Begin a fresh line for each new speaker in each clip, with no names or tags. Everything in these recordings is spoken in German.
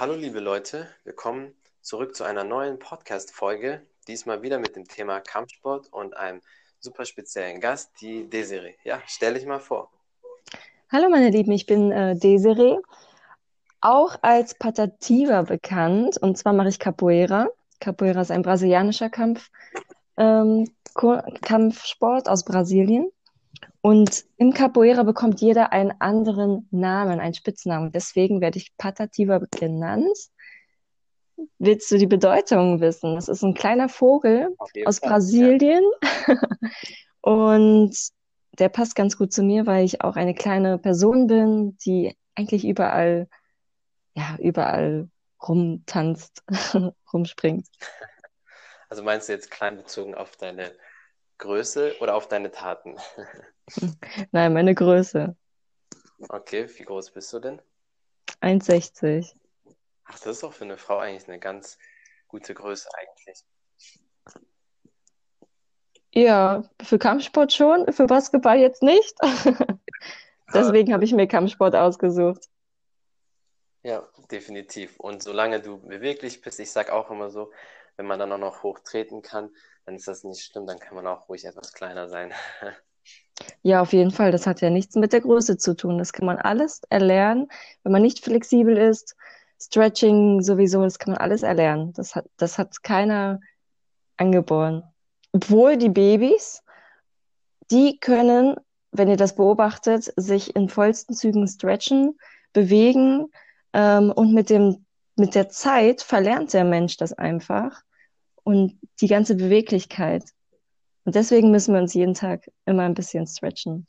Hallo liebe Leute, willkommen zurück zu einer neuen Podcast-Folge. Diesmal wieder mit dem Thema Kampfsport und einem super speziellen Gast, die Desiree. Ja, stell dich mal vor.
Hallo meine Lieben, ich bin äh, Desiree, auch als Patativa bekannt. Und zwar mache ich Capoeira. Capoeira ist ein brasilianischer Kampf, ähm, Kampfsport aus Brasilien. Und im Capoeira bekommt jeder einen anderen Namen, einen Spitznamen. Deswegen werde ich Patativa genannt. Willst du die Bedeutung wissen? Das ist ein kleiner Vogel aus Fall, Brasilien. Ja. Und der passt ganz gut zu mir, weil ich auch eine kleine Person bin, die eigentlich überall, ja, überall rumtanzt, rumspringt.
Also meinst du jetzt klein bezogen auf deine Größe oder auf deine Taten?
Nein, meine Größe.
Okay, wie groß bist du denn?
1,60.
Ach, das ist doch für eine Frau eigentlich eine ganz gute Größe eigentlich.
Ja, für Kampfsport schon, für Basketball jetzt nicht. Deswegen habe ich mir Kampfsport ausgesucht.
Ja, definitiv. Und solange du beweglich bist, ich sage auch immer so, wenn man dann auch noch hochtreten kann, dann ist das nicht schlimm, dann kann man auch ruhig etwas kleiner sein.
Ja, auf jeden Fall. Das hat ja nichts mit der Größe zu tun. Das kann man alles erlernen. Wenn man nicht flexibel ist, Stretching sowieso, das kann man alles erlernen. Das hat, das hat keiner angeboren. Obwohl die Babys, die können, wenn ihr das beobachtet, sich in vollsten Zügen stretchen, bewegen ähm, und mit dem mit der Zeit verlernt der Mensch das einfach und die ganze Beweglichkeit. Und deswegen müssen wir uns jeden Tag immer ein bisschen stretchen.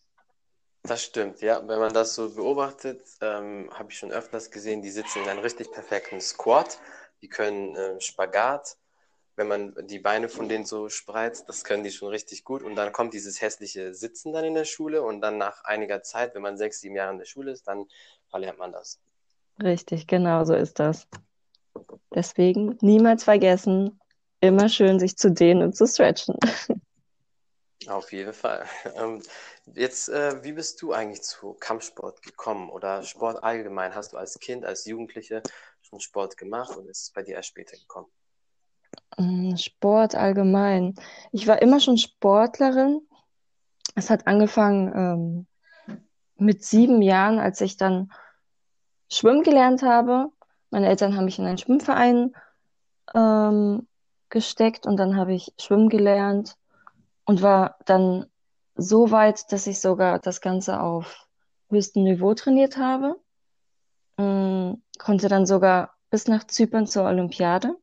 Das stimmt, ja. Wenn man das so beobachtet, ähm, habe ich schon öfters gesehen, die sitzen in einem richtig perfekten Squat. Die können äh, Spagat. Wenn man die Beine von denen so spreizt, das können die schon richtig gut. Und dann kommt dieses hässliche Sitzen dann in der Schule. Und dann nach einiger Zeit, wenn man sechs, sieben Jahre in der Schule ist, dann verlernt man das.
Richtig, genau so ist das. Deswegen niemals vergessen, immer schön sich zu dehnen und zu stretchen.
Auf jeden Fall. Ähm, jetzt, äh, wie bist du eigentlich zu Kampfsport gekommen oder Sport allgemein? Hast du als Kind, als Jugendliche schon Sport gemacht und ist es bei dir erst später gekommen?
Mm, Sport allgemein. Ich war immer schon Sportlerin. Es hat angefangen ähm, mit sieben Jahren, als ich dann schwimmen gelernt habe. Meine Eltern haben mich in einen Schwimmverein ähm, gesteckt und dann habe ich schwimmen gelernt und war dann so weit, dass ich sogar das Ganze auf höchstem Niveau trainiert habe. Ähm, konnte dann sogar bis nach Zypern zur Olympiade.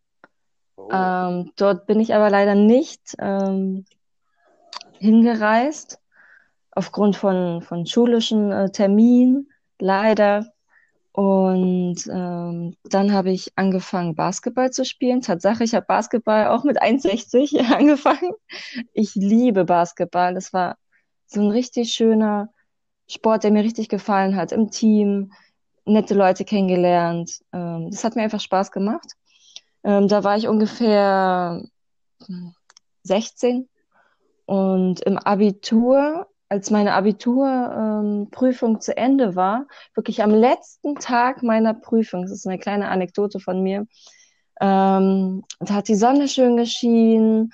Oh. Ähm, dort bin ich aber leider nicht ähm, hingereist, aufgrund von, von schulischen äh, Terminen, leider. Und ähm, dann habe ich angefangen, Basketball zu spielen. Tatsache, ich habe Basketball auch mit 1,60 angefangen. Ich liebe Basketball. Das war so ein richtig schöner Sport, der mir richtig gefallen hat. Im Team, nette Leute kennengelernt. Ähm, das hat mir einfach Spaß gemacht. Ähm, da war ich ungefähr 16 und im Abitur als meine Abiturprüfung ähm, zu Ende war, wirklich am letzten Tag meiner Prüfung, das ist eine kleine Anekdote von mir, ähm, da hat die Sonne schön geschienen,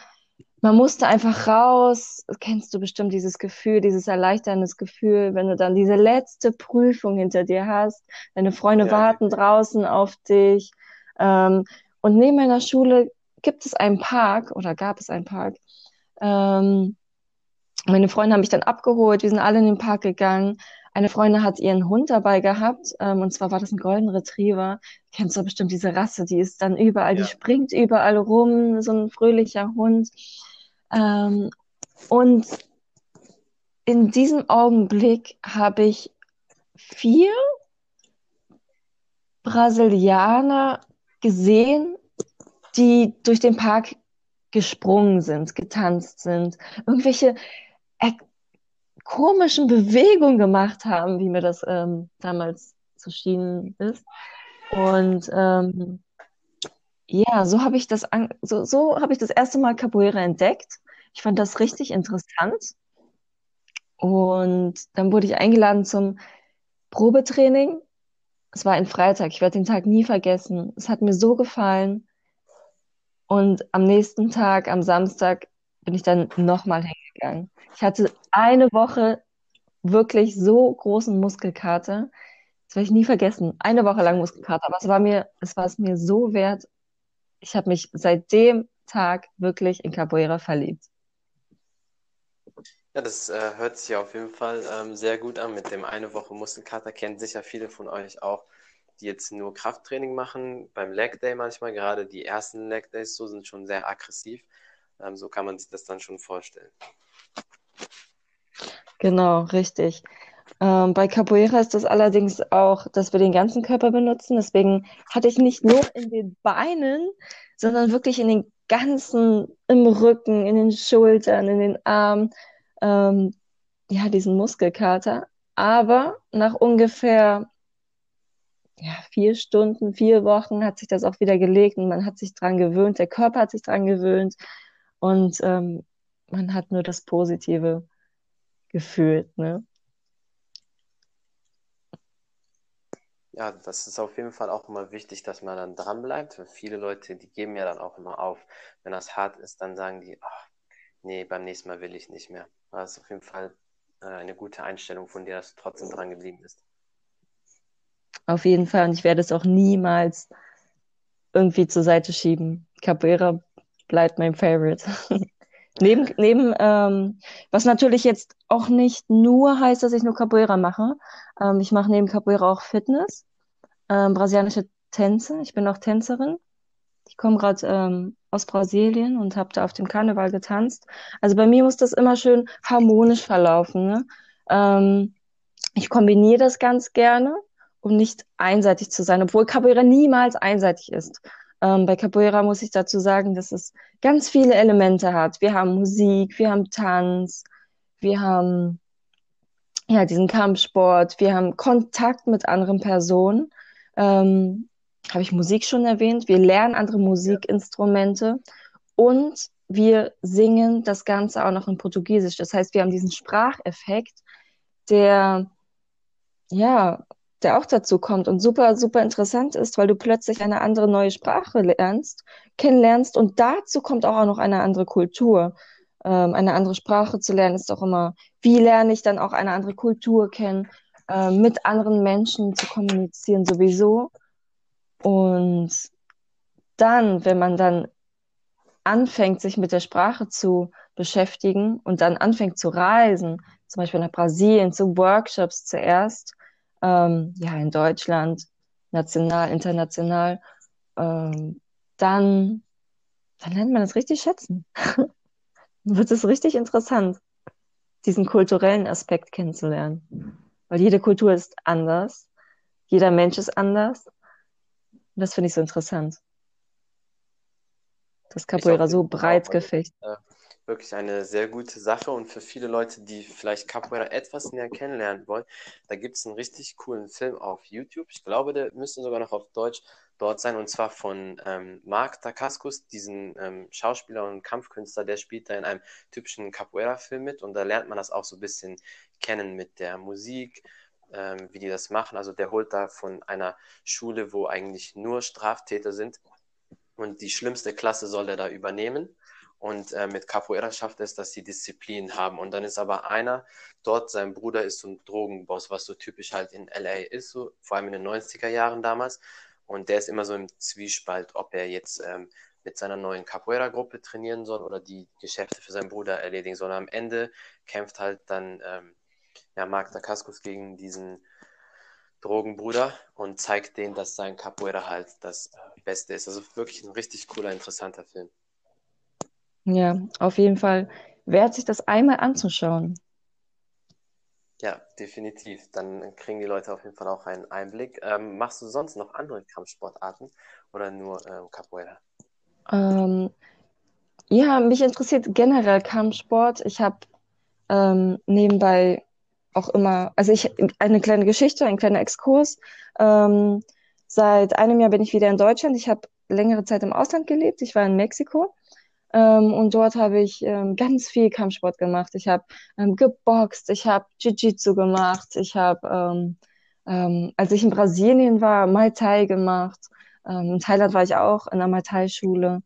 man musste einfach raus, kennst du bestimmt dieses Gefühl, dieses erleichterndes Gefühl, wenn du dann diese letzte Prüfung hinter dir hast, deine Freunde ja. warten draußen auf dich. Ähm, und neben meiner Schule gibt es einen Park oder gab es einen Park, ähm, meine Freunde haben mich dann abgeholt, wir sind alle in den Park gegangen. Eine Freundin hat ihren Hund dabei gehabt, ähm, und zwar war das ein Golden Retriever. Kennst du bestimmt diese Rasse, die ist dann überall, ja. die springt überall rum, so ein fröhlicher Hund. Ähm, und in diesem Augenblick habe ich vier Brasilianer gesehen, die durch den Park gesprungen sind, getanzt sind, irgendwelche komischen Bewegungen gemacht haben, wie mir das ähm, damals zu schienen ist. Und ähm, ja, so habe ich das so, so habe ich das erste Mal Capoeira entdeckt. Ich fand das richtig interessant. Und dann wurde ich eingeladen zum Probetraining es war ein Freitag, ich werde den Tag nie vergessen. Es hat mir so gefallen. Und am nächsten Tag, am Samstag, bin ich dann nochmal hingegangen. Ich hatte eine Woche wirklich so großen Muskelkater. Das werde ich nie vergessen. Eine Woche lang Muskelkater, aber es war mir, es war es mir so wert. Ich habe mich seit dem Tag wirklich in Capoeira verliebt.
Ja, das äh, hört sich auf jeden Fall ähm, sehr gut an mit dem eine Woche Muskelkater. Kennen sicher viele von euch auch, die jetzt nur Krafttraining machen. Beim Leg Day manchmal, gerade die ersten Leg Days so sind schon sehr aggressiv. Ähm, so kann man sich das dann schon vorstellen.
Genau, richtig. Ähm, bei Capoeira ist das allerdings auch, dass wir den ganzen Körper benutzen. Deswegen hatte ich nicht nur in den Beinen, sondern wirklich in den ganzen, im Rücken, in den Schultern, in den Armen, ähm, ja, diesen Muskelkater. Aber nach ungefähr ja, vier Stunden, vier Wochen hat sich das auch wieder gelegt und man hat sich dran gewöhnt, der Körper hat sich dran gewöhnt und ähm, man hat nur das Positive gefühlt, ne?
Ja, das ist auf jeden Fall auch immer wichtig, dass man dann dran bleibt. Weil viele Leute, die geben ja dann auch immer auf. Wenn das hart ist, dann sagen die, ach, nee, beim nächsten Mal will ich nicht mehr. Das ist auf jeden Fall äh, eine gute Einstellung von dir, dass du trotzdem dran geblieben bist.
Auf jeden Fall. Und ich werde es auch niemals irgendwie zur Seite schieben. Capoeira bleibt mein Favorite. neben, neben ähm, was natürlich jetzt auch nicht nur heißt, dass ich nur Capoeira mache. Ähm, ich mache neben Capoeira auch Fitness, ähm, brasilianische Tänze. Ich bin auch Tänzerin. Ich komme gerade ähm, aus Brasilien und habe da auf dem Karneval getanzt. Also bei mir muss das immer schön harmonisch verlaufen. Ne? Ähm, ich kombiniere das ganz gerne um nicht einseitig zu sein, obwohl Capoeira niemals einseitig ist. Ähm, bei Capoeira muss ich dazu sagen, dass es ganz viele Elemente hat. Wir haben Musik, wir haben Tanz, wir haben ja diesen Kampfsport, wir haben Kontakt mit anderen Personen. Ähm, Habe ich Musik schon erwähnt? Wir lernen andere Musikinstrumente und wir singen das Ganze auch noch in Portugiesisch. Das heißt, wir haben diesen Spracheffekt, der ja der auch dazu kommt und super, super interessant ist, weil du plötzlich eine andere neue Sprache lernst, kennenlernst und dazu kommt auch noch eine andere Kultur. Ähm, eine andere Sprache zu lernen ist auch immer, wie lerne ich dann auch eine andere Kultur kennen, äh, mit anderen Menschen zu kommunizieren sowieso. Und dann, wenn man dann anfängt, sich mit der Sprache zu beschäftigen und dann anfängt zu reisen, zum Beispiel nach Brasilien, zu Workshops zuerst, ähm, ja, in Deutschland, national, international, ähm, dann, dann lernt man das richtig schätzen. dann wird es richtig interessant, diesen kulturellen Aspekt kennenzulernen. Weil jede Kultur ist anders, jeder Mensch ist anders. Und das finde ich so interessant. Das Capoeira so breit gefecht.
Äh, wirklich eine sehr gute Sache. Und für viele Leute, die vielleicht Capoeira etwas näher kennenlernen wollen, da gibt es einen richtig coolen Film auf YouTube. Ich glaube, der müsste sogar noch auf Deutsch dort sein. Und zwar von ähm, Mark Dacascos, diesen ähm, Schauspieler und Kampfkünstler, der spielt da in einem typischen Capoeira-Film mit. Und da lernt man das auch so ein bisschen kennen mit der Musik, ähm, wie die das machen. Also der holt da von einer Schule, wo eigentlich nur Straftäter sind. Und die schlimmste Klasse soll er da übernehmen und äh, mit Capoeira schafft es, dass sie Disziplin haben. Und dann ist aber einer dort, sein Bruder ist so ein Drogenboss, was so typisch halt in LA ist, so, vor allem in den 90er Jahren damals. Und der ist immer so im Zwiespalt, ob er jetzt ähm, mit seiner neuen Capoeira-Gruppe trainieren soll oder die Geschäfte für seinen Bruder erledigen soll. Am Ende kämpft halt dann ähm, ja, Mark Dacascos gegen diesen Drogenbruder und zeigt denen, dass sein Capoeira halt das Beste ist. Also wirklich ein richtig cooler, interessanter Film.
Ja, auf jeden Fall wert sich das einmal anzuschauen.
Ja, definitiv. Dann kriegen die Leute auf jeden Fall auch einen Einblick. Ähm, machst du sonst noch andere Kampfsportarten oder nur ähm, Capoeira?
Ähm, ja, mich interessiert generell Kampfsport. Ich habe ähm, nebenbei auch immer, also ich eine kleine Geschichte, ein kleiner Exkurs. Ähm, seit einem Jahr bin ich wieder in Deutschland. Ich habe längere Zeit im Ausland gelebt. Ich war in Mexiko und dort habe ich ähm, ganz viel Kampfsport gemacht. Ich habe ähm, geboxt, ich habe Jiu-Jitsu gemacht, ich habe ähm, Ähm, als ich in Brasilien war, Muay Thai gemacht. Ähm, in Thailand war ich auch in der Muay Thai Schule.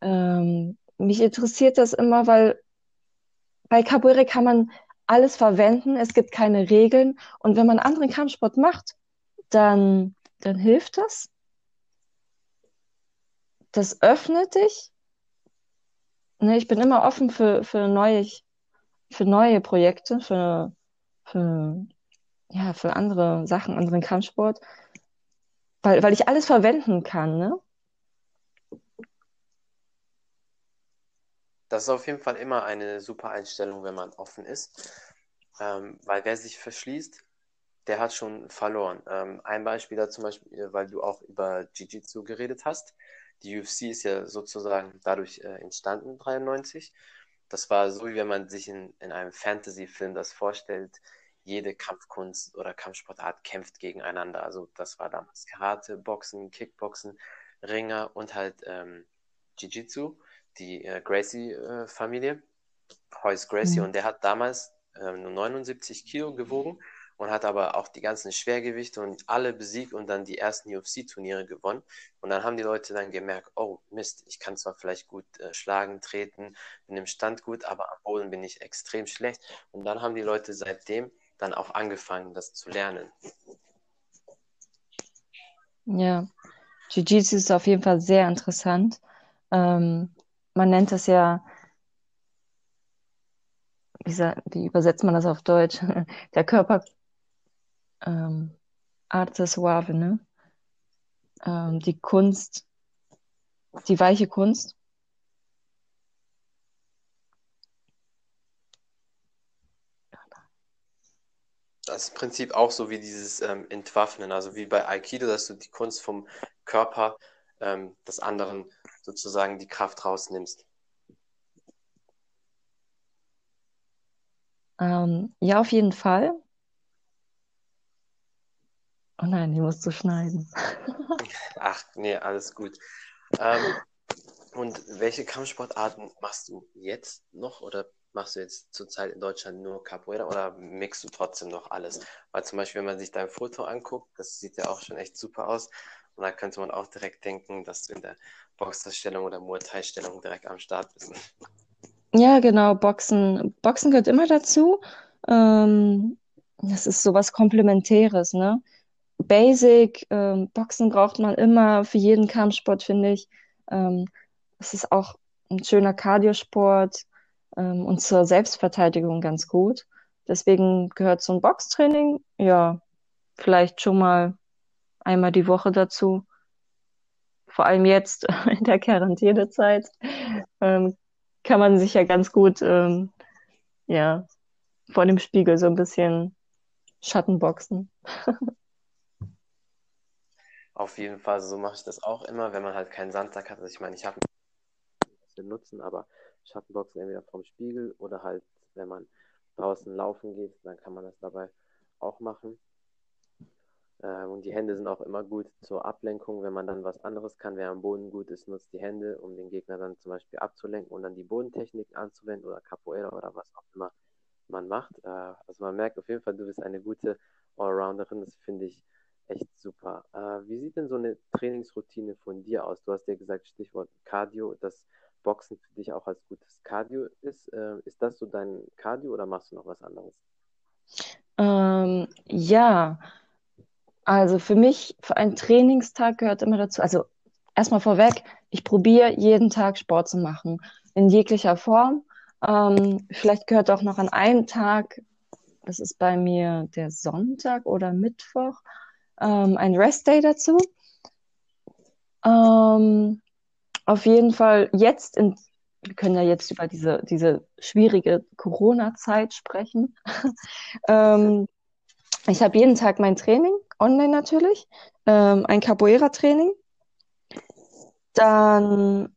Ähm, mich interessiert das immer, weil bei Capoeira kann man alles verwenden. Es gibt keine Regeln. Und wenn man anderen Kampfsport macht, dann, dann hilft das. Das öffnet dich. Ne, ich bin immer offen für, für, neue, für neue Projekte, für, für, ja, für andere Sachen, anderen Kampfsport, weil, weil ich alles verwenden kann. Ne?
Das ist auf jeden Fall immer eine super Einstellung, wenn man offen ist, ähm, weil wer sich verschließt, der hat schon verloren. Ähm, ein Beispiel da zum Beispiel, weil du auch über Jiu-Jitsu geredet hast. Die UFC ist ja sozusagen dadurch äh, entstanden, 93. Das war so, wie wenn man sich in, in einem Fantasy-Film das vorstellt. Jede Kampfkunst oder Kampfsportart kämpft gegeneinander. Also das war damals Karate, Boxen, Kickboxen, Ringer und halt ähm, Jiu-Jitsu, die äh, Gracie-Familie, äh, Hoyce Gracie. Mhm. Und der hat damals äh, nur 79 Kilo gewogen und hat aber auch die ganzen Schwergewichte und alle besiegt und dann die ersten UFC-Turniere gewonnen. Und dann haben die Leute dann gemerkt, oh Mist, ich kann zwar vielleicht gut äh, schlagen, treten, bin im Stand gut, aber am Boden bin ich extrem schlecht. Und dann haben die Leute seitdem dann auch angefangen, das zu lernen.
Ja, Jiu-Jitsu ist auf jeden Fall sehr interessant. Ähm, man nennt das ja, wie, wie übersetzt man das auf Deutsch? Der Körper ähm, Arte Suave, ne? Ähm, die Kunst, die weiche Kunst.
Das ist im Prinzip auch so wie dieses ähm, Entwaffnen, also wie bei Aikido, dass du die Kunst vom Körper ähm, des anderen sozusagen die Kraft rausnimmst.
Ähm, ja, auf jeden Fall. Oh nein, die musst du schneiden.
Ach, nee, alles gut. Ähm, und welche Kampfsportarten machst du jetzt noch oder machst du jetzt zurzeit in Deutschland nur Capoeira oder mixst du trotzdem noch alles? Weil zum Beispiel, wenn man sich dein Foto anguckt, das sieht ja auch schon echt super aus. Und da könnte man auch direkt denken, dass du in der Boxerstellung oder Muay Thai-Stellung direkt am Start bist.
Ja, genau, Boxen. Boxen gehört immer dazu. Ähm, das ist sowas Komplementäres, ne? Basic, ähm, Boxen braucht man immer für jeden Kampfsport, finde ich. Ähm, es ist auch ein schöner Cardiosport ähm, und zur Selbstverteidigung ganz gut. Deswegen gehört so ein Boxtraining, ja, vielleicht schon mal einmal die Woche dazu. Vor allem jetzt in der Quarantänezeit ähm, kann man sich ja ganz gut ähm, ja, vor dem Spiegel so ein bisschen Schattenboxen.
Auf jeden Fall, so mache ich das auch immer, wenn man halt keinen Sandsack hat. Also ich meine, ich habe nutzen, aber Schattenboxen entweder vom Spiegel oder halt, wenn man draußen laufen geht, dann kann man das dabei auch machen. Äh, und die Hände sind auch immer gut zur Ablenkung, wenn man dann was anderes kann. Wer am Boden gut ist, nutzt die Hände, um den Gegner dann zum Beispiel abzulenken und dann die Bodentechnik anzuwenden oder Capoeira oder was auch immer man macht. Äh, also man merkt auf jeden Fall, du bist eine gute Allrounderin. Das finde ich echt super. Äh, wie sieht denn so eine Trainingsroutine von dir aus? Du hast ja gesagt, Stichwort Cardio, dass Boxen für dich auch als gutes Cardio ist. Äh, ist das so dein Cardio oder machst du noch was anderes?
Ähm, ja, also für mich, für einen Trainingstag gehört immer dazu, also erstmal vorweg, ich probiere jeden Tag Sport zu machen, in jeglicher Form. Ähm, vielleicht gehört auch noch an einem Tag, das ist bei mir der Sonntag oder Mittwoch, ähm, ein Rest-Day dazu. Ähm, auf jeden Fall jetzt in, wir können ja jetzt über diese, diese schwierige Corona-Zeit sprechen. ähm, ich habe jeden Tag mein Training, online natürlich, ähm, ein Capoeira-Training. Dann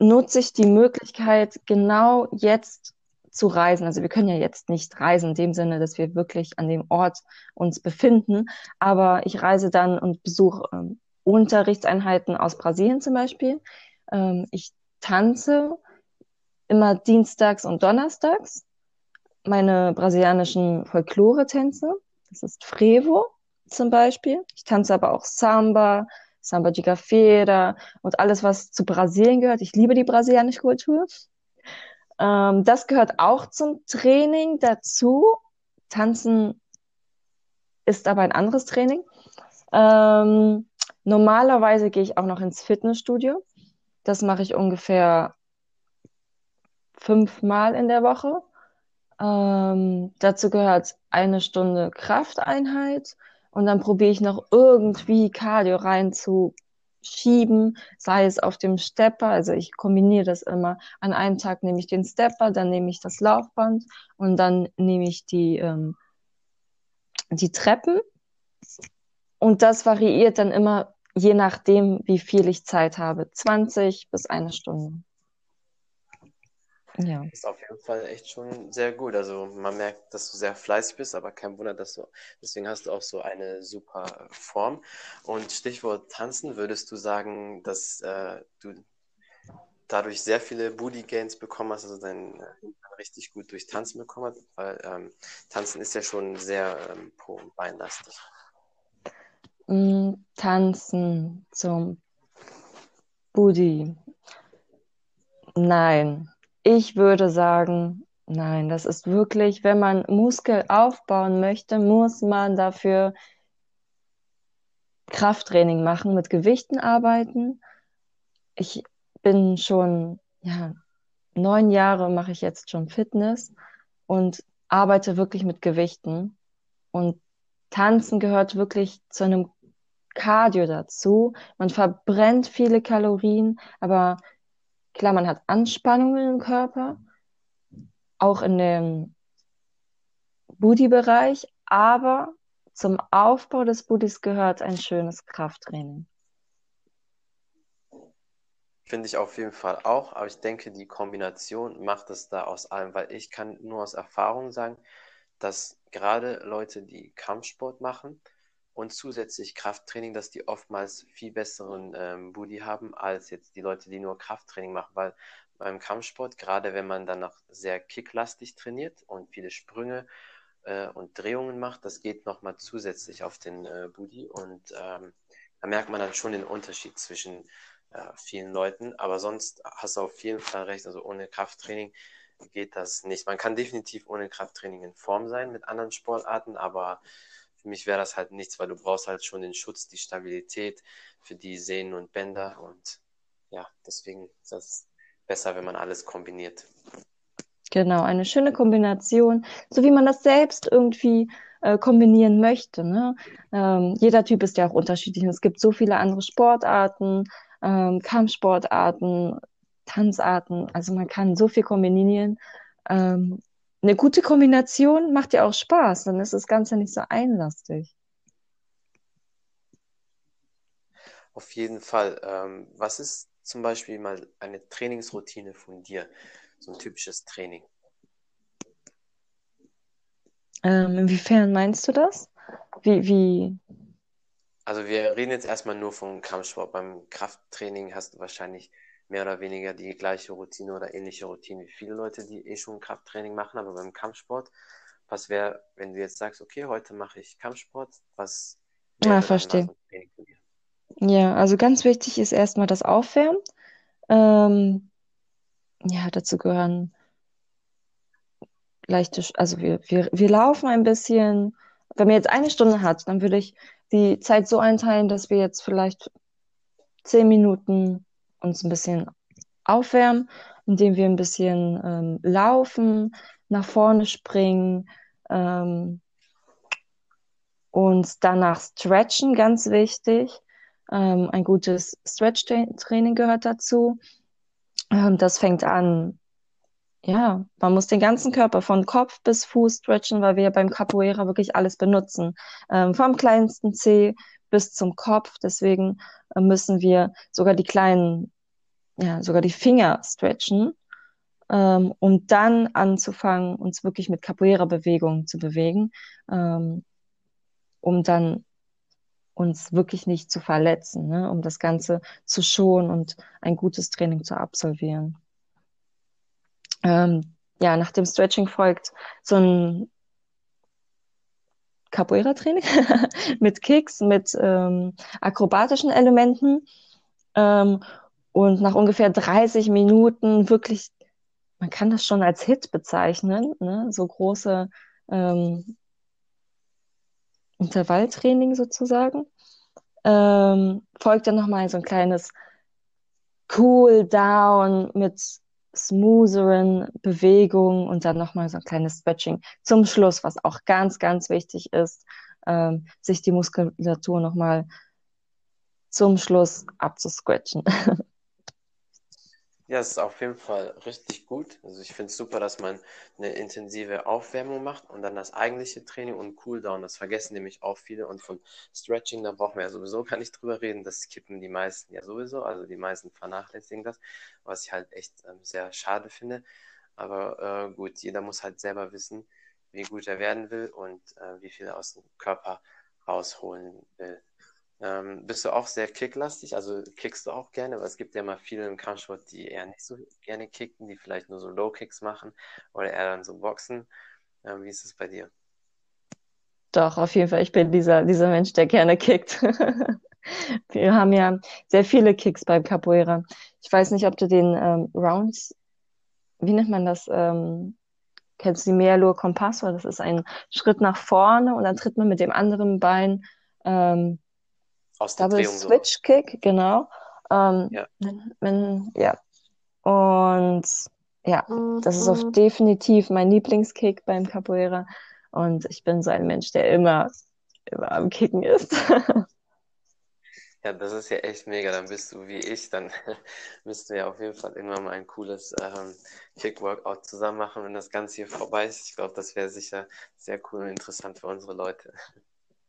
nutze ich die Möglichkeit, genau jetzt zu reisen. Also wir können ja jetzt nicht reisen in dem Sinne, dass wir wirklich an dem Ort uns befinden, aber ich reise dann und besuche ähm, Unterrichtseinheiten aus Brasilien zum Beispiel. Ähm, ich tanze immer dienstags und donnerstags meine brasilianischen Folklore-Tänze. Das ist Frevo zum Beispiel. Ich tanze aber auch Samba, Samba de Gafeira und alles, was zu Brasilien gehört. Ich liebe die brasilianische Kultur. Ähm, das gehört auch zum Training dazu. Tanzen ist aber ein anderes Training. Ähm, normalerweise gehe ich auch noch ins Fitnessstudio. Das mache ich ungefähr fünfmal in der Woche. Ähm, dazu gehört eine Stunde Krafteinheit und dann probiere ich noch irgendwie Cardio reinzuschieben, sei es auf dem Stepper, also ich kombiniere das immer. An einem Tag nehme ich den Stepper, dann nehme ich das Laufband und dann nehme ich die, ähm, die Treppen. Und das variiert dann immer je nachdem, wie viel ich Zeit habe. 20 bis eine Stunde.
Ja. Ist auf jeden Fall echt schon sehr gut. Also man merkt, dass du sehr fleißig bist, aber kein Wunder, dass du, deswegen hast du auch so eine super Form. Und Stichwort Tanzen, würdest du sagen, dass äh, du dadurch sehr viele Booty Gains bekommen hast, also dein äh, richtig gut durch Tanzen bekommen hast, weil ähm, Tanzen ist ja schon sehr ähm, pro- beinlastig.
Mm, Tanzen zum Booty. Nein, ich würde sagen, nein, das ist wirklich, wenn man Muskel aufbauen möchte, muss man dafür Krafttraining machen, mit Gewichten arbeiten. Ich bin schon, ja, neun Jahre mache ich jetzt schon Fitness und arbeite wirklich mit Gewichten. Und Tanzen gehört wirklich zu einem Cardio dazu. Man verbrennt viele Kalorien, aber Klar, man hat Anspannungen im Körper, auch in dem Booty-Bereich, aber zum Aufbau des Booties gehört ein schönes Krafttraining.
Finde ich auf jeden Fall auch, aber ich denke, die Kombination macht es da aus allem, weil ich kann nur aus Erfahrung sagen, dass gerade Leute, die Kampfsport machen, und zusätzlich Krafttraining, dass die oftmals viel besseren ähm, Booty haben als jetzt die Leute, die nur Krafttraining machen, weil beim Kampfsport, gerade wenn man dann noch sehr kicklastig trainiert und viele Sprünge äh, und Drehungen macht, das geht nochmal zusätzlich auf den äh, Booty. Und ähm, da merkt man dann schon den Unterschied zwischen äh, vielen Leuten, aber sonst hast du auf jeden Fall recht, also ohne Krafttraining geht das nicht. Man kann definitiv ohne Krafttraining in Form sein mit anderen Sportarten, aber für mich wäre das halt nichts, weil du brauchst halt schon den Schutz, die Stabilität für die Sehnen und Bänder und ja, deswegen ist das besser, wenn man alles kombiniert.
Genau, eine schöne Kombination, so wie man das selbst irgendwie äh, kombinieren möchte. Ne? Ähm, jeder Typ ist ja auch unterschiedlich. Es gibt so viele andere Sportarten, ähm, Kampfsportarten, Tanzarten. Also man kann so viel kombinieren. Ähm, eine gute Kombination macht ja auch Spaß, dann ist das Ganze nicht so einlastig.
Auf jeden Fall. Ähm, was ist zum Beispiel mal eine Trainingsroutine von dir? So ein typisches Training.
Ähm, inwiefern meinst du das? Wie, wie?
Also wir reden jetzt erstmal nur vom Kampfsport. Beim Krafttraining hast du wahrscheinlich mehr oder weniger die gleiche Routine oder ähnliche Routine wie viele Leute, die eh schon Krafttraining machen, aber beim Kampfsport, was wäre, wenn du jetzt sagst, okay, heute mache ich Kampfsport, was
ah, verstehe. Ja, also ganz wichtig ist erstmal das Aufwärmen. Ähm, ja, dazu gehören leichte, also wir, wir, wir laufen ein bisschen. Wenn man jetzt eine Stunde hat, dann würde ich die Zeit so einteilen, dass wir jetzt vielleicht zehn Minuten uns ein bisschen aufwärmen, indem wir ein bisschen ähm, laufen, nach vorne springen ähm, und danach stretchen, ganz wichtig. Ähm, ein gutes Stretch-Training gehört dazu. Ähm, das fängt an, ja, man muss den ganzen Körper von Kopf bis Fuß stretchen, weil wir beim Capoeira wirklich alles benutzen. Ähm, vom kleinsten Zeh bis zum Kopf. Deswegen äh, müssen wir sogar die kleinen, ja, sogar die Finger stretchen, ähm, um dann anzufangen, uns wirklich mit Capoeira-Bewegungen zu bewegen, ähm, um dann uns wirklich nicht zu verletzen, ne? um das Ganze zu schonen und ein gutes Training zu absolvieren. Ähm, ja, nach dem Stretching folgt so ein Capoeira-Training mit Kicks, mit ähm, akrobatischen Elementen. Ähm, und nach ungefähr 30 Minuten wirklich, man kann das schon als Hit bezeichnen, ne? so große ähm, Intervalltraining sozusagen. Ähm, folgt dann nochmal so ein kleines Cool Down mit smootheren Bewegungen und dann nochmal so ein kleines Stretching zum Schluss, was auch ganz, ganz wichtig ist, ähm, sich die Muskulatur nochmal zum Schluss abzuscratchen.
Ja, es ist auf jeden Fall richtig gut. Also ich finde es super, dass man eine intensive Aufwärmung macht und dann das eigentliche Training und Cooldown. Das vergessen nämlich auch viele. Und von Stretching, da brauchen wir ja sowieso gar nicht drüber reden. Das kippen die meisten ja sowieso. Also die meisten vernachlässigen das, was ich halt echt ähm, sehr schade finde. Aber äh, gut, jeder muss halt selber wissen, wie gut er werden will und äh, wie viel er aus dem Körper rausholen will. Ähm, bist du auch sehr kicklastig? Also kickst du auch gerne? Weil es gibt ja mal viele im Kampfsport, die eher nicht so gerne kicken, die vielleicht nur so Low Kicks machen oder eher dann so boxen. Ähm, wie ist es bei dir?
Doch, auf jeden Fall. Ich bin dieser, dieser Mensch, der gerne kickt. Wir haben ja sehr viele Kicks beim Capoeira. Ich weiß nicht, ob du den ähm, Rounds, wie nennt man das? Ähm, kennst du die Meerlohe Kompasso? Das ist ein Schritt nach vorne und dann tritt man mit dem anderen Bein ähm,
aus der
Double
Drehung so.
Switch Kick, genau. Ähm,
Ja.
wenn, wenn, ja. Und ja, das ist auch definitiv mein Lieblingskick beim Capoeira. Und ich bin so ein Mensch, der immer, immer am Kicken ist.
Ja, das ist ja echt mega. Dann bist du wie ich. Dann müssten wir auf jeden Fall irgendwann mal ein cooles ähm, Kick-Workout zusammen machen, wenn das Ganze hier vorbei ist. Ich glaube, das wäre sicher sehr cool und interessant für unsere Leute.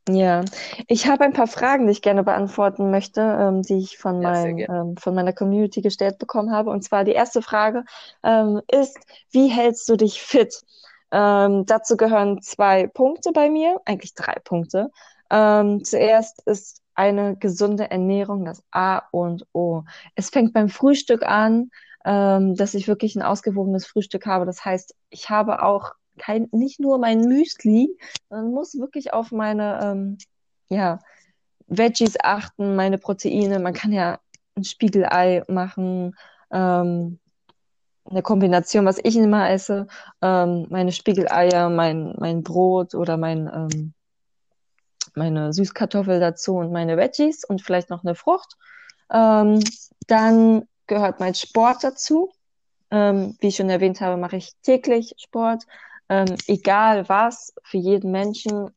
Ja, ich habe ein paar Fragen, die ich gerne beantworten möchte, ähm, die ich von
Ja,
meinem, ähm, von meiner Community gestellt bekommen habe. Und zwar die erste Frage, ähm, ist, wie hältst du dich fit? Ähm, dazu gehören zwei Punkte bei mir, eigentlich drei Punkte. Ähm, zuerst ist eine gesunde Ernährung das A und O. Es fängt beim Frühstück an, ähm, dass ich wirklich ein ausgewogenes Frühstück habe. Das heißt, ich habe auch kein, nicht nur mein Müsli, man muss wirklich auf meine ähm, ja, Veggies achten, meine Proteine. Man kann ja ein Spiegelei machen, ähm, eine Kombination, was ich immer esse, ähm, meine Spiegeleier, mein, mein Brot oder mein, ähm, meine Süßkartoffel dazu und meine Veggies und vielleicht noch eine Frucht. Ähm, dann gehört mein Sport dazu. Ähm, wie ich schon erwähnt habe, mache ich täglich Sport. Ähm, egal was, für jeden Menschen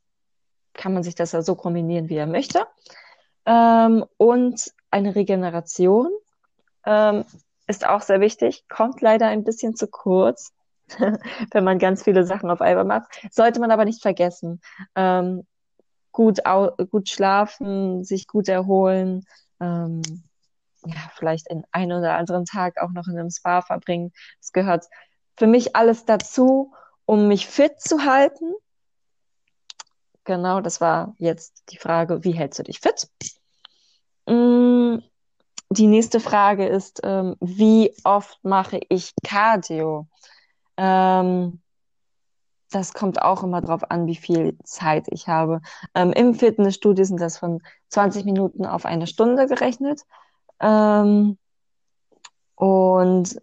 kann man sich das ja so kombinieren, wie er möchte. Ähm, und eine Regeneration ähm, ist auch sehr wichtig, kommt leider ein bisschen zu kurz, wenn man ganz viele Sachen auf einmal macht. Sollte man aber nicht vergessen. Ähm, gut, gut schlafen, sich gut erholen, ähm, ja, vielleicht in einen oder anderen Tag auch noch in einem Spa verbringen. Das gehört für mich alles dazu, um mich fit zu halten. Genau, das war jetzt die Frage, wie hältst du dich fit? Mm, die nächste Frage ist, ähm, wie oft mache ich Cardio? Ähm, das kommt auch immer drauf an, wie viel Zeit ich habe. Ähm, Im Fitnessstudio sind das von 20 Minuten auf eine Stunde gerechnet. Ähm, und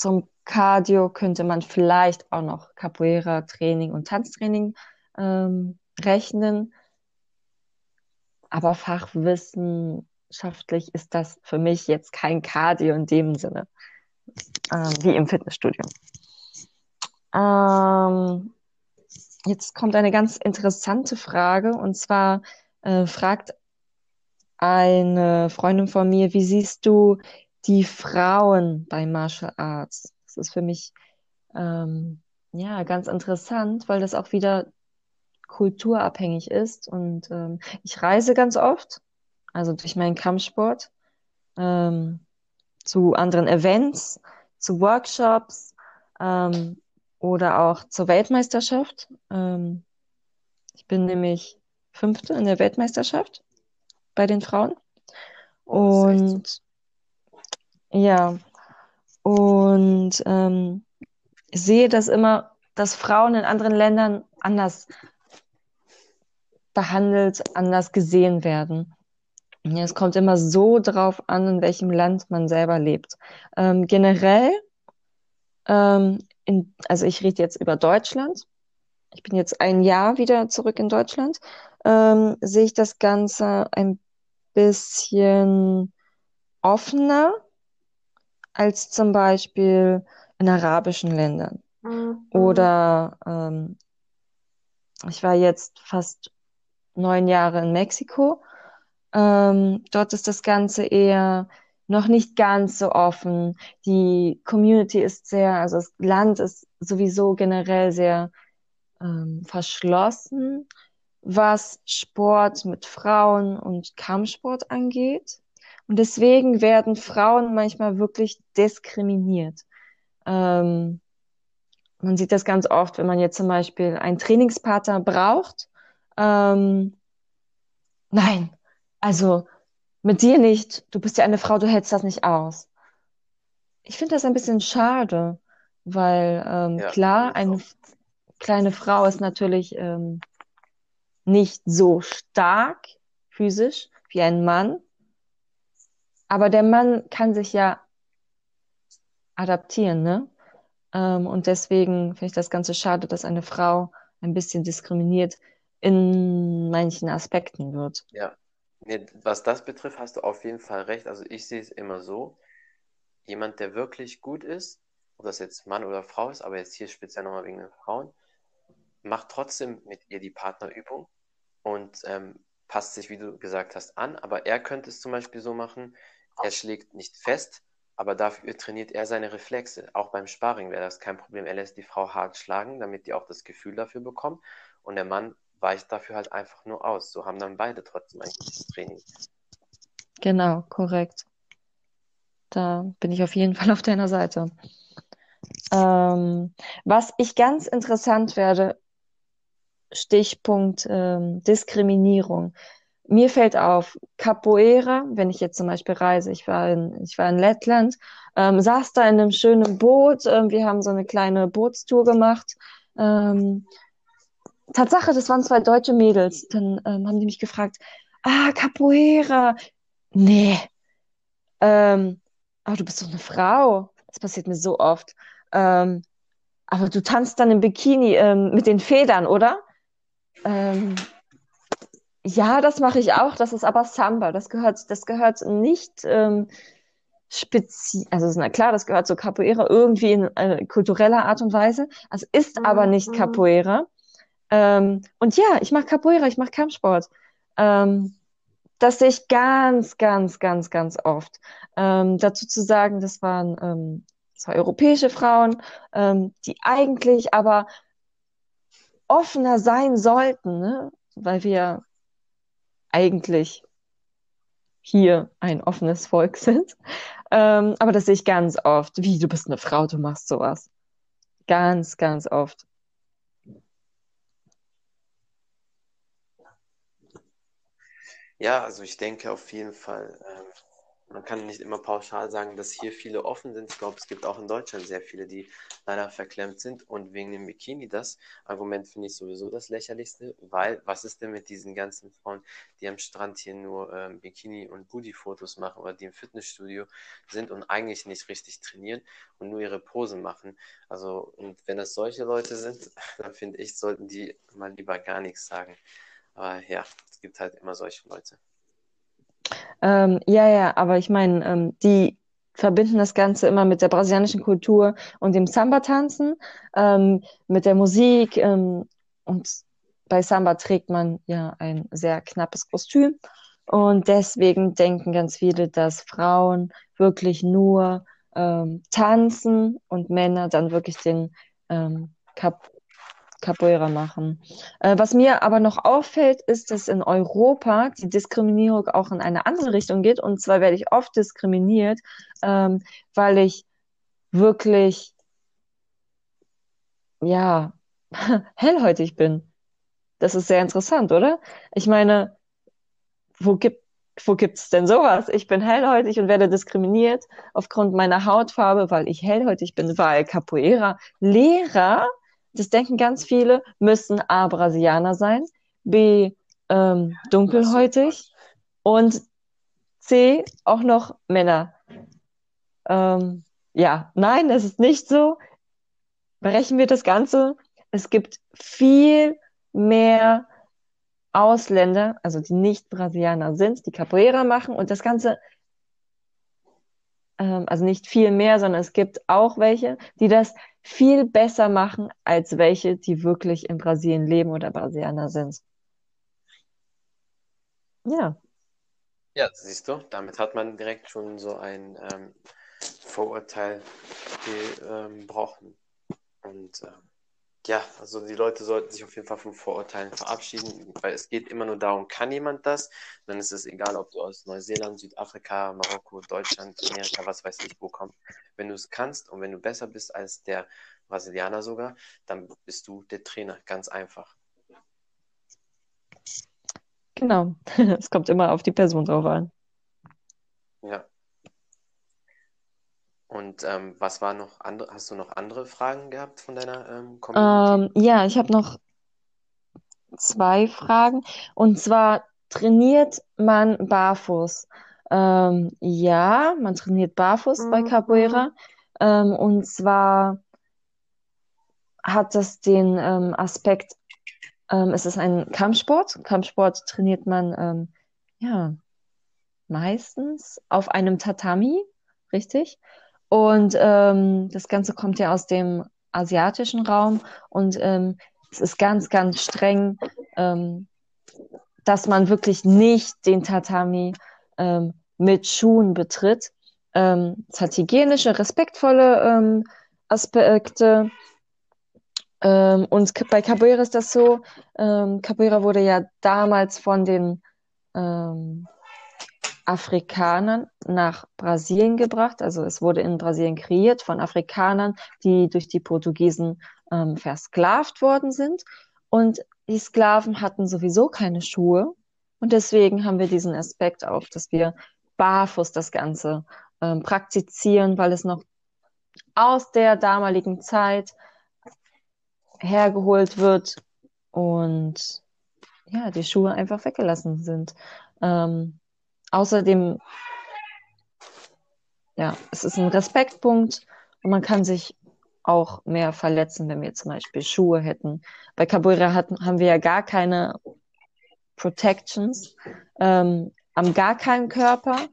zum Cardio könnte man vielleicht auch noch Capoeira-Training und Tanztraining ähm, rechnen. Aber fachwissenschaftlich ist das für mich jetzt kein Cardio in dem Sinne, ähm, wie im Fitnessstudio. Ähm, jetzt kommt eine ganz interessante Frage und zwar äh, fragt eine Freundin von mir, wie siehst du die Frauen bei Martial Arts? Das ist für mich ähm, ja ganz interessant, weil das auch wieder kulturabhängig ist und ähm, ich reise ganz oft, also durch meinen Kampfsport, ähm, zu anderen Events, zu Workshops ähm, oder auch zur Weltmeisterschaft. Ähm, ich bin nämlich Fünfte in der Weltmeisterschaft bei den Frauen. Und ja, und ähm, ich sehe das immer, dass Frauen in anderen Ländern anders behandelt, anders gesehen werden. Es kommt immer so drauf an, in welchem Land man selber lebt. Ähm, generell, ähm, in, also ich rede jetzt über Deutschland. Ich bin jetzt ein Jahr wieder zurück in Deutschland. Ähm, sehe ich das Ganze ein bisschen offener als zum Beispiel in arabischen Ländern. Mhm. Oder ähm, ich war jetzt fast neun Jahre in Mexiko. Ähm, dort ist das Ganze eher noch nicht ganz so offen. Die Community ist sehr, also das Land ist sowieso generell sehr ähm, verschlossen, was Sport mit Frauen und Kampfsport angeht. Und deswegen werden Frauen manchmal wirklich diskriminiert. Ähm, man sieht das ganz oft, wenn man jetzt zum Beispiel einen Trainingspartner braucht. Ähm, nein, also mit dir nicht. Du bist ja eine Frau, du hältst das nicht aus. Ich finde das ein bisschen schade, weil ähm, ja, klar, eine kleine Frau ist natürlich ähm, nicht so stark physisch wie ein Mann. Aber der Mann kann sich ja adaptieren, ne? Ähm, und deswegen finde ich das Ganze schade, dass eine Frau ein bisschen diskriminiert in manchen Aspekten wird.
Ja, was das betrifft, hast du auf jeden Fall recht. Also ich sehe es immer so, jemand, der wirklich gut ist, ob das jetzt Mann oder Frau ist, aber jetzt hier speziell nochmal wegen den Frauen, macht trotzdem mit ihr die Partnerübung und ähm, passt sich, wie du gesagt hast, an. Aber er könnte es zum Beispiel so machen, er schlägt nicht fest, aber dafür trainiert er seine Reflexe. Auch beim Sparring wäre das kein Problem. Er lässt die Frau hart schlagen, damit die auch das Gefühl dafür bekommt. Und der Mann weicht dafür halt einfach nur aus. So haben dann beide trotzdem ein gutes Training.
Genau, korrekt. Da bin ich auf jeden Fall auf deiner Seite. Ähm, was ich ganz interessant werde, Stichpunkt ähm, Diskriminierung. Mir fällt auf, Capoeira, wenn ich jetzt zum Beispiel reise, ich war in, ich war in Lettland, ähm, saß da in einem schönen Boot, ähm, wir haben so eine kleine Bootstour gemacht. Ähm, Tatsache, das waren zwei deutsche Mädels. Dann ähm, haben die mich gefragt, ah, Capoeira. Nee. Ähm, aber du bist doch eine Frau. Das passiert mir so oft. Ähm, aber du tanzt dann im Bikini ähm, mit den Federn, oder? Ähm, ja, das mache ich auch. Das ist aber Samba. Das gehört, das gehört nicht ähm, speziell, also na klar, das gehört zu Capoeira irgendwie in äh, kultureller Art und Weise. Es ist mhm. aber nicht mhm. Capoeira. Ähm, und ja, ich mache Capoeira, ich mache Kampfsport. Ähm, das sehe ich ganz, ganz, ganz, ganz oft. Ähm, dazu zu sagen, das waren ähm, zwei europäische Frauen, ähm, die eigentlich aber offener sein sollten, ne? weil wir eigentlich hier ein offenes Volk sind. Ähm, aber das sehe ich ganz oft. Wie, du bist eine Frau, du machst sowas. Ganz, ganz oft.
Ja, also ich denke auf jeden Fall, ähm, man kann nicht immer pauschal sagen, dass hier viele offen sind. Ich glaube, es gibt auch in Deutschland sehr viele, die leider verklemmt sind. Und wegen dem Bikini, das Argument finde ich sowieso das lächerlichste, weil was ist denn mit diesen ganzen Frauen, die am Strand hier nur ähm, Bikini- und Booty-Fotos machen oder die im Fitnessstudio sind und eigentlich nicht richtig trainieren und nur ihre Posen machen? Also, und wenn das solche Leute sind, dann finde ich, sollten die mal lieber gar nichts sagen. Aber ja, es gibt halt immer solche Leute.
Ähm, ja, ja, aber ich meine, ähm, die verbinden das Ganze immer mit der brasilianischen Kultur und dem Samba-Tanzen, ähm, mit der Musik. Ähm, und bei Samba trägt man ja ein sehr knappes Kostüm. Und deswegen denken ganz viele, dass Frauen wirklich nur ähm, tanzen und Männer dann wirklich den ähm, Kap Capoeira machen. Äh, was mir aber noch auffällt, ist, dass in Europa die Diskriminierung auch in eine andere Richtung geht. Und zwar werde ich oft diskriminiert, ähm, weil ich wirklich, ja, hellhäutig bin. Das ist sehr interessant, oder? Ich meine, wo gibt wo gibt's denn sowas? Ich bin hellhäutig und werde diskriminiert aufgrund meiner Hautfarbe, weil ich hellhäutig bin, weil Capoeira Lehrer das denken ganz viele, müssen A, Brasilianer sein, B, ähm, dunkelhäutig und C, auch noch Männer. Ähm, ja, nein, es ist nicht so. Brechen wir das Ganze. Es gibt viel mehr Ausländer, also die nicht Brasilianer sind, die Capoeira machen und das Ganze, ähm, also nicht viel mehr, sondern es gibt auch welche, die das viel besser machen als welche, die wirklich in Brasilien leben oder Brasilianer sind. Ja,
Ja, siehst du, damit hat man direkt schon so ein ähm, Vorurteil gebrochen. Und ähm, ja, also die Leute sollten sich auf jeden Fall von Vorurteilen verabschieden, weil es geht immer nur darum, kann jemand das? Dann ist es egal, ob du aus Neuseeland, Südafrika, Marokko, Deutschland, Amerika, was weiß ich, wo kommst. Wenn du es kannst und wenn du besser bist als der Brasilianer sogar, dann bist du der Trainer, ganz einfach.
genau. Es kommt immer auf die Person drauf an.
Ja. Und ähm, was war noch andere, hast du noch andere Fragen gehabt von deiner ähm, Community?
Ähm, ja, ich habe noch zwei Fragen. Und zwar, trainiert man barfuß? Ähm, ja, man trainiert barfuß bei Capoeira. Ähm, und zwar hat das den ähm, Aspekt, ähm, es ist ein Kampfsport. Kampfsport trainiert man ähm, ja meistens auf einem Tatami, richtig? Und ähm, das Ganze kommt ja aus dem asiatischen Raum und ähm, es ist ganz, ganz streng, ähm, dass man wirklich nicht den Tatami ähm, mit Schuhen betritt. Ähm, es hat hygienische, respektvolle ähm, Aspekte. Ähm, und bei Capoeira ist das so, ähm, Capoeira wurde ja damals von den ähm, Afrikanern nach Brasilien gebracht. Also es wurde in Brasilien kreiert von Afrikanern, die durch die Portugiesen ähm, versklavt worden sind. Und die Sklaven hatten sowieso keine Schuhe. Und deswegen haben wir diesen Aspekt auf, dass wir barfuß das Ganze ähm, praktizieren, weil es noch aus der damaligen Zeit hergeholt wird und ja, die Schuhe einfach weggelassen sind. Ähm, außerdem, ja, es ist ein Respektpunkt und man kann sich auch mehr verletzen, wenn wir zum Beispiel Schuhe hätten. Bei Capoeira hatten, haben wir ja gar keine Protections ähm, am gar keinen Körper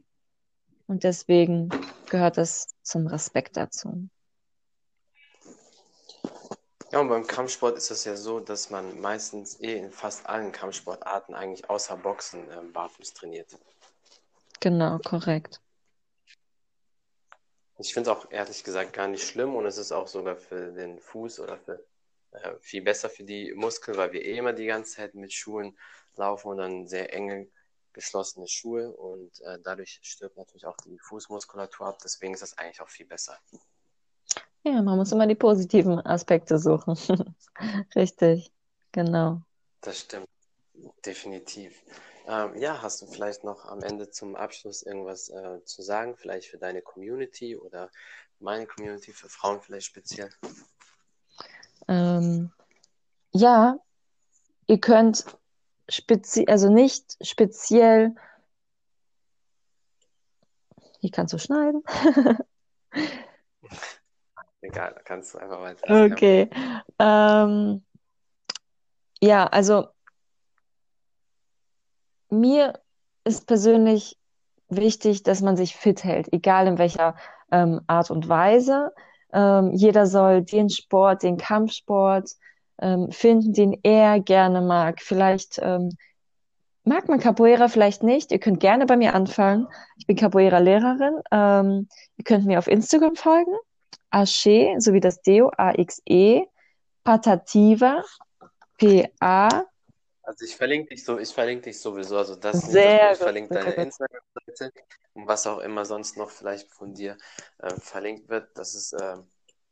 und deswegen gehört es zum Respekt dazu.
Ja, und beim Kampfsport ist es ja so, dass man meistens eh in fast allen Kampfsportarten eigentlich außer Boxen ähm, barfuß trainiert.
Genau, korrekt.
Ich finde es auch ehrlich gesagt gar nicht schlimm und es ist auch sogar für den Fuß oder für äh, viel besser für die Muskeln, weil wir eh immer die ganze Zeit mit Schuhen laufen und dann sehr enge geschlossene Schuhe und äh, dadurch stirbt natürlich auch die Fußmuskulatur ab. Deswegen ist das eigentlich auch viel besser.
Ja, man muss immer die positiven Aspekte suchen. Richtig, genau.
Das stimmt, definitiv. Ähm, ja, hast du vielleicht noch am Ende zum Abschluss irgendwas äh, zu sagen, vielleicht für deine Community oder meine Community, für Frauen vielleicht speziell?
Ähm, ja, ihr könnt speziell, also nicht speziell, hier kannst du schneiden.
Egal, da kannst du einfach weiter.
Okay. Ähm, ja, also mir ist persönlich wichtig, dass man sich fit hält, egal in welcher ähm, Art und Weise. Ähm, jeder soll den Sport, den Kampfsport ähm, finden, den er gerne mag. Vielleicht ähm, mag man Capoeira, vielleicht nicht. Ihr könnt gerne bei mir anfangen. Ich bin Capoeira-Lehrerin. Ähm, ihr könnt mir auf Instagram folgen. Ache, sowie das Deo, A-X-E, Patativa, P-A,
Also ich verlinke dich so, ich verlinke dich sowieso, also das
sehr
ich verlinke deine. Instagram-Seite und was auch immer sonst noch vielleicht von dir äh, verlinkt wird, das ist, äh,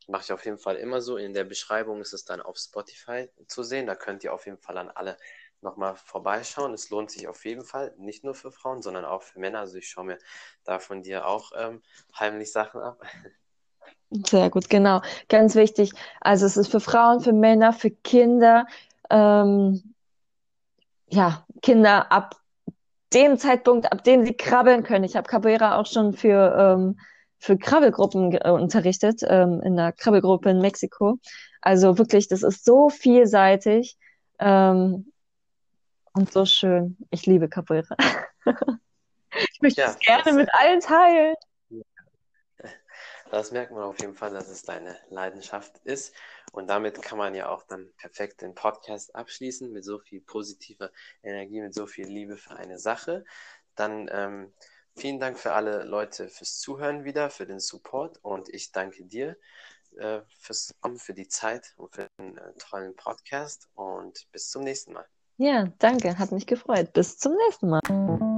mache ich auf jeden Fall immer so. In der Beschreibung ist es dann auf Spotify zu sehen. Da könnt ihr auf jeden Fall an alle nochmal vorbeischauen. Es lohnt sich auf jeden Fall, nicht nur für Frauen, sondern auch für Männer. Also ich schaue mir da von dir auch ähm, heimlich Sachen ab.
Sehr gut, genau. Ganz wichtig. Also es ist für Frauen, für Männer, für Kinder. Ähm, ja, Kinder ab dem Zeitpunkt, ab dem sie krabbeln können. Ich habe Capoeira auch schon für, ähm, für Krabbelgruppen äh, unterrichtet, ähm, in der Krabbelgruppe in Mexiko. Also wirklich, das ist so vielseitig ähm, und so schön. Ich liebe Capoeira. ich möchte ja, es gerne mit allen teilen.
Das merkt man auf jeden Fall, dass es deine Leidenschaft ist. Und damit kann man ja auch dann perfekt den Podcast abschließen mit so viel positiver Energie, mit so viel Liebe für eine Sache. Dann ähm, vielen Dank für alle Leute fürs Zuhören wieder, für den Support und ich danke dir äh, fürs Kommen, für die Zeit und für den äh, tollen Podcast und bis zum nächsten Mal.
Ja, danke, hat mich gefreut. Bis zum nächsten Mal.